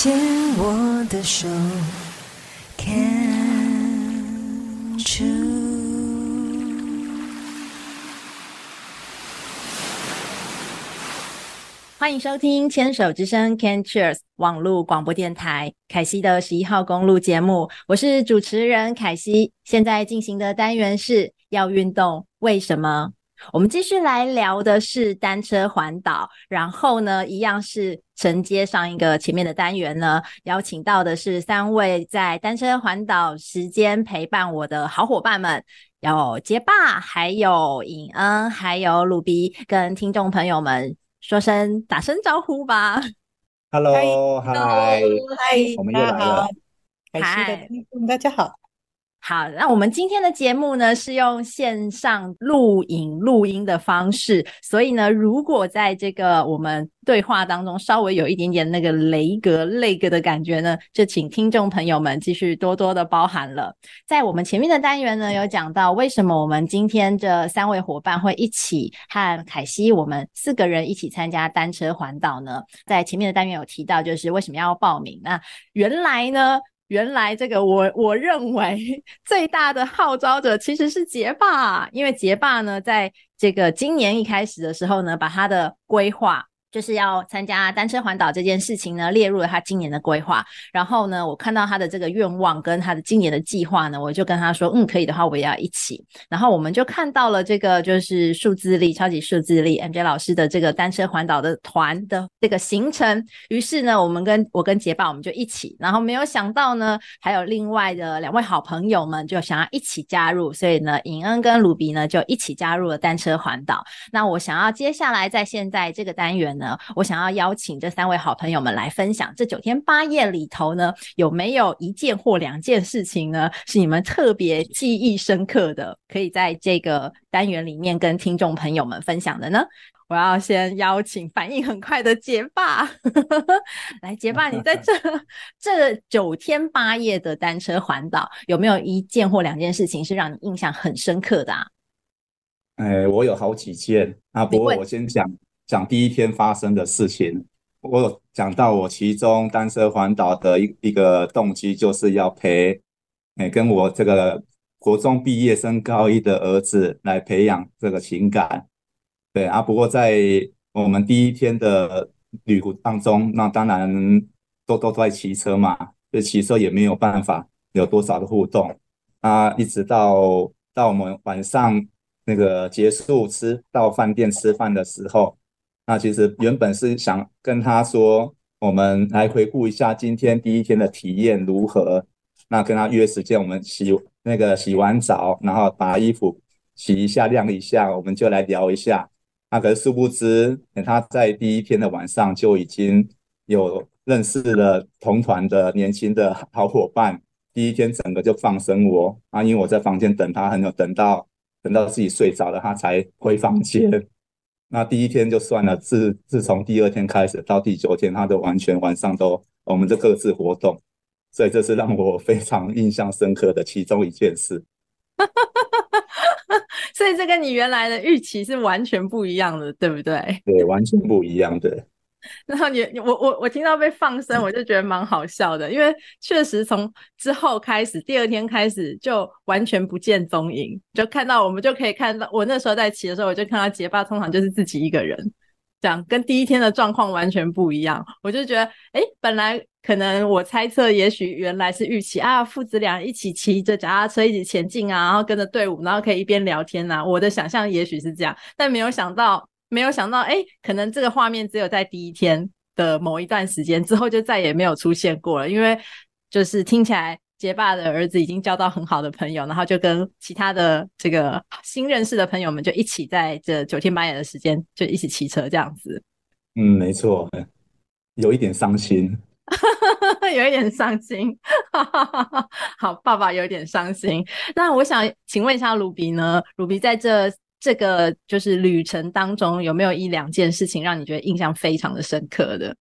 牵我的手，Can you？欢迎收听《牵手之声》Can Cheers 网络广播电台凯西的十一号公路节目，我是主持人凯西。现在进行的单元是要运动，为什么？我们继续来聊的是单车环岛，然后呢，一样是承接上一个前面的单元呢，邀请到的是三位在单身环岛时间陪伴我的好伙伴们，有杰爸，还有尹恩，还有鲁比，跟听众朋友们。说声打声招呼吧，Hello，嗨，嗨，我们又来了，开心的听众大家好。好，那我们今天的节目呢，是用线上录影录音的方式，所以呢，如果在这个我们对话当中稍微有一点点那个雷格雷格的感觉呢，就请听众朋友们继续多多的包涵了。在我们前面的单元呢，有讲到为什么我们今天这三位伙伴会一起和凯西我们四个人一起参加单车环岛呢？在前面的单元有提到，就是为什么要报名？那原来呢？原来这个我我认为 最大的号召者其实是杰爸，因为杰爸呢，在这个今年一开始的时候呢，把他的规划。就是要参加单车环岛这件事情呢，列入了他今年的规划。然后呢，我看到他的这个愿望跟他的今年的计划呢，我就跟他说，嗯，可以的话，我也要一起。然后我们就看到了这个就是数字力超级数字力 MJ 老师的这个单车环岛的团的这个行程。于是呢，我们跟我跟杰爸我们就一起。然后没有想到呢，还有另外的两位好朋友们就想要一起加入，所以呢，尹恩跟鲁比呢就一起加入了单车环岛。那我想要接下来在现在这个单元。呢，我想要邀请这三位好朋友们来分享这九天八夜里头呢，有没有一件或两件事情呢，是你们特别记忆深刻的，可以在这个单元里面跟听众朋友们分享的呢？我要先邀请反应很快的杰爸，来，杰爸，你在这 这九天八夜的单车环岛，有没有一件或两件事情是让你印象很深刻的啊？哎，我有好几件啊，不过我先讲。讲第一天发生的事情，我有讲到我其中单车环岛的一一个动机，就是要陪，诶，跟我这个国中毕业升高一的儿子来培养这个情感。对啊，不过在我们第一天的旅途当中，那当然都都在骑车嘛，这骑车也没有办法有多少的互动。啊，一直到到我们晚上那个结束吃到饭店吃饭的时候。那其实原本是想跟他说，我们来回顾一下今天第一天的体验如何。那跟他约时间，我们洗那个洗完澡，然后把衣服洗一下、晾一下，我们就来聊一下。那可是殊不知，等他在第一天的晚上就已经有认识了同团的年轻的好伙伴。第一天整个就放生我啊，因为我在房间等他很久，等到等到自己睡着了，他才回房间。那第一天就算了，自自从第二天开始到第九天，他都完全晚上都我们就各自活动，所以这是让我非常印象深刻的其中一件事。所以这跟你原来的预期是完全不一样的，对不对？对，完全不一样的。然后你你我我我听到被放生，我就觉得蛮好笑的，因为确实从之后开始，第二天开始就完全不见踪影，就看到我们就可以看到，我那时候在骑的时候，我就看到结巴通常就是自己一个人，这样跟第一天的状况完全不一样。我就觉得，哎，本来可能我猜测，也许原来是预期啊，父子俩一起骑着脚踏车一起前进啊，然后跟着队伍，然后可以一边聊天啊。我的想象也许是这样，但没有想到。没有想到，哎，可能这个画面只有在第一天的某一段时间之后就再也没有出现过了。因为就是听起来，杰爸的儿子已经交到很好的朋友，然后就跟其他的这个新认识的朋友们就一起在这九天八夜的时间就一起骑车这样子。嗯，没错，有一点伤心。有一点伤心。好，爸爸有点伤心。那我想请问一下鲁比呢？鲁比在这这个就是旅程当中，有没有一两件事情让你觉得印象非常的深刻的？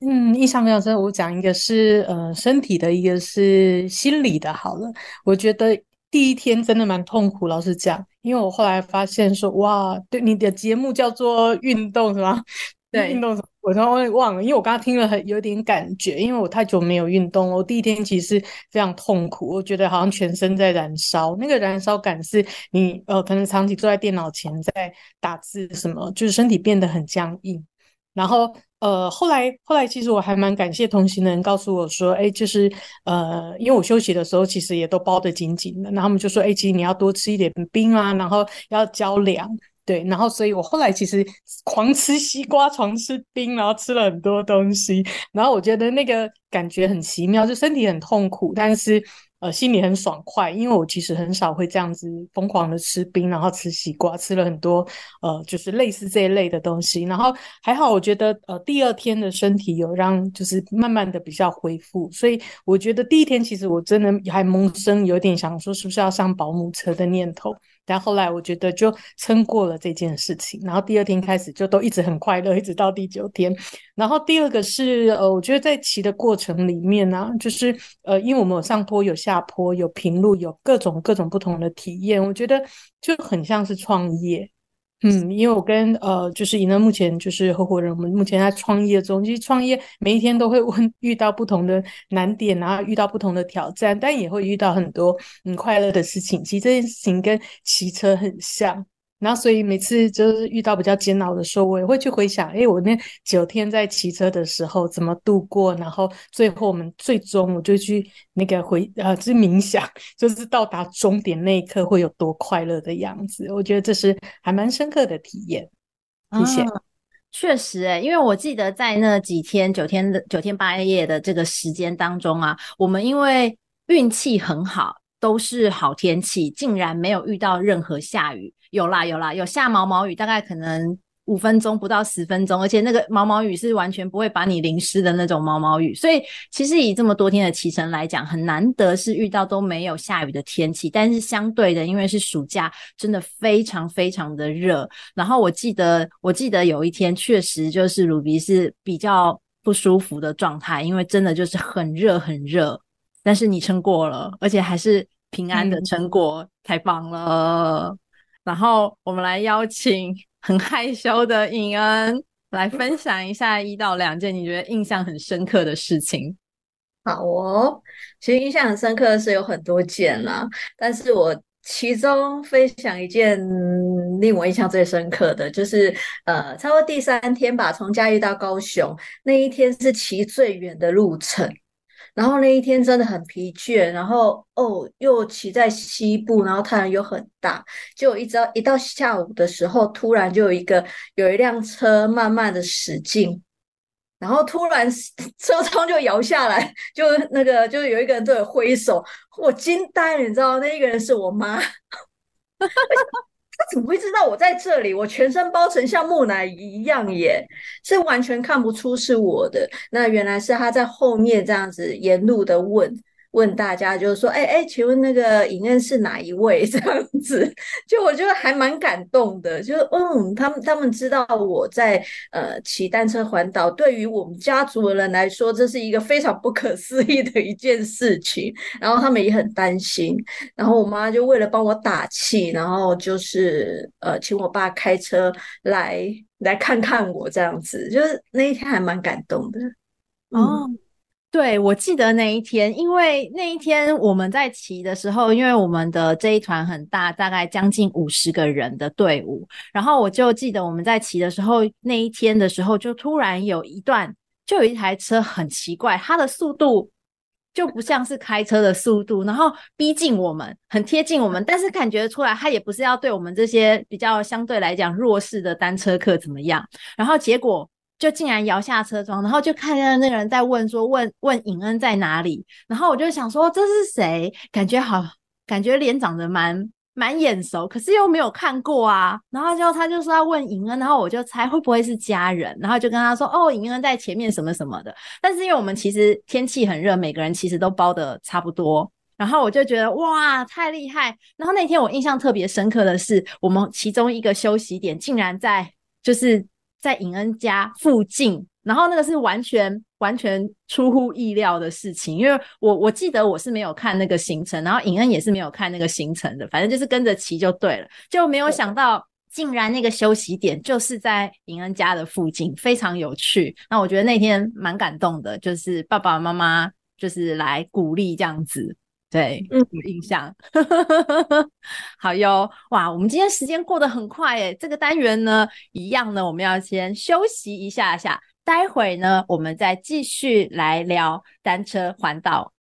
嗯，印象非常深。我讲一个是呃身体的，一个是心理的。好了，我觉得第一天真的蛮痛苦，老实讲，因为我后来发现说，哇，对，你的节目叫做运动是吗？对，运动什么？我突然忘了，因为我刚刚听了很有点感觉，因为我太久没有运动了。我第一天其实非常痛苦，我觉得好像全身在燃烧，那个燃烧感是你呃可能长期坐在电脑前在打字什么，就是身体变得很僵硬。然后呃后来后来其实我还蛮感谢同行的人告诉我说，哎，就是呃因为我休息的时候其实也都包得紧紧的，然后他们就说，哎，其实你要多吃一点冰啊，然后要浇凉。对，然后所以我后来其实狂吃西瓜，狂吃冰，然后吃了很多东西，然后我觉得那个感觉很奇妙，就身体很痛苦，但是呃心里很爽快，因为我其实很少会这样子疯狂的吃冰，然后吃西瓜，吃了很多呃就是类似这一类的东西，然后还好，我觉得呃第二天的身体有让就是慢慢的比较恢复，所以我觉得第一天其实我真的还萌生有点想说是不是要上保姆车的念头。但后来我觉得就撑过了这件事情，然后第二天开始就都一直很快乐，一直到第九天。然后第二个是呃，我觉得在骑的过程里面呢、啊，就是呃，因为我们有上坡、有下坡、有平路、有各种各种不同的体验，我觉得就很像是创业。嗯，因为我跟呃，就是以呢，目前就是合伙人，我们目前在创业中，其实创业每一天都会 问遇到不同的难点，然后遇到不同的挑战，但也会遇到很多很快乐的事情。其实这件事情跟骑车很像。然后，所以每次就是遇到比较煎熬的时候，我也会去回想，哎，我那九天在骑车的时候怎么度过？然后最后我们最终我就去那个回呃，就是冥想，就是到达终点那一刻会有多快乐的样子。我觉得这是还蛮深刻的体验。谢谢。确实，哎，因为我记得在那几天九天的九天八夜的这个时间当中啊，我们因为运气很好，都是好天气，竟然没有遇到任何下雨。有啦有啦，有下毛毛雨，大概可能五分钟不到十分钟，而且那个毛毛雨是完全不会把你淋湿的那种毛毛雨。所以其实以这么多天的骑程来讲，很难得是遇到都没有下雨的天气。但是相对的，因为是暑假，真的非常非常的热。然后我记得我记得有一天确实就是鲁比是比较不舒服的状态，因为真的就是很热很热。但是你撑过了，而且还是平安的成果，嗯、太棒了。然后我们来邀请很害羞的尹恩来分享一下一到两件你觉得印象很深刻的事情。好哦，其实印象很深刻的是有很多件啦，但是我其中分享一件令我印象最深刻的就是，呃，差不多第三天吧，从嘉义到高雄那一天是骑最远的路程。然后那一天真的很疲倦，然后哦，又骑在西部，然后太阳又很大，就一直到一到下午的时候，突然就有一个有一辆车慢慢的驶进，然后突然 车窗就摇下来，就那个就有一个人对我挥手，我惊呆了，你知道，那一个人是我妈。他怎么会知道我在这里？我全身包成像木乃伊一样耶，是完全看不出是我的。那原来是他在后面这样子沿路的问。问大家就是说，哎哎，请问那个颖恩是哪一位？这样子，就我觉得还蛮感动的。就嗯，他们他们知道我在呃骑单车环岛，对于我们家族的人来说，这是一个非常不可思议的一件事情。然后他们也很担心。然后我妈就为了帮我打气，然后就是呃请我爸开车来来看看我这样子。就是那一天还蛮感动的。哦。对，我记得那一天，因为那一天我们在骑的时候，因为我们的这一团很大，大概将近五十个人的队伍，然后我就记得我们在骑的时候，那一天的时候，就突然有一段，就有一台车很奇怪，它的速度就不像是开车的速度，然后逼近我们，很贴近我们，但是感觉出来它也不是要对我们这些比较相对来讲弱势的单车客怎么样，然后结果。就竟然摇下车窗，然后就看见那个人在问说，问问尹恩在哪里，然后我就想说这是谁？感觉好，感觉脸长得蛮蛮眼熟，可是又没有看过啊。然后就他就说要问尹恩，然后我就猜会不会是家人，然后就跟他说哦，尹恩在前面什么什么的。但是因为我们其实天气很热，每个人其实都包得差不多。然后我就觉得哇，太厉害！然后那天我印象特别深刻的是，我们其中一个休息点竟然在就是在尹恩家附近。然后那个是完全完全出乎意料的事情，因为我我记得我是没有看那个行程，然后尹恩也是没有看那个行程的，反正就是跟着骑就对了，就没有想到竟然那个休息点就是在尹恩家的附近，非常有趣。那我觉得那天蛮感动的，就是爸爸妈妈就是来鼓励这样子。对，有印象，好哟，哇，我们今天时间过得很快诶，这个单元呢，一样呢，我们要先休息一下下，待会呢，我们再继续来聊单车环岛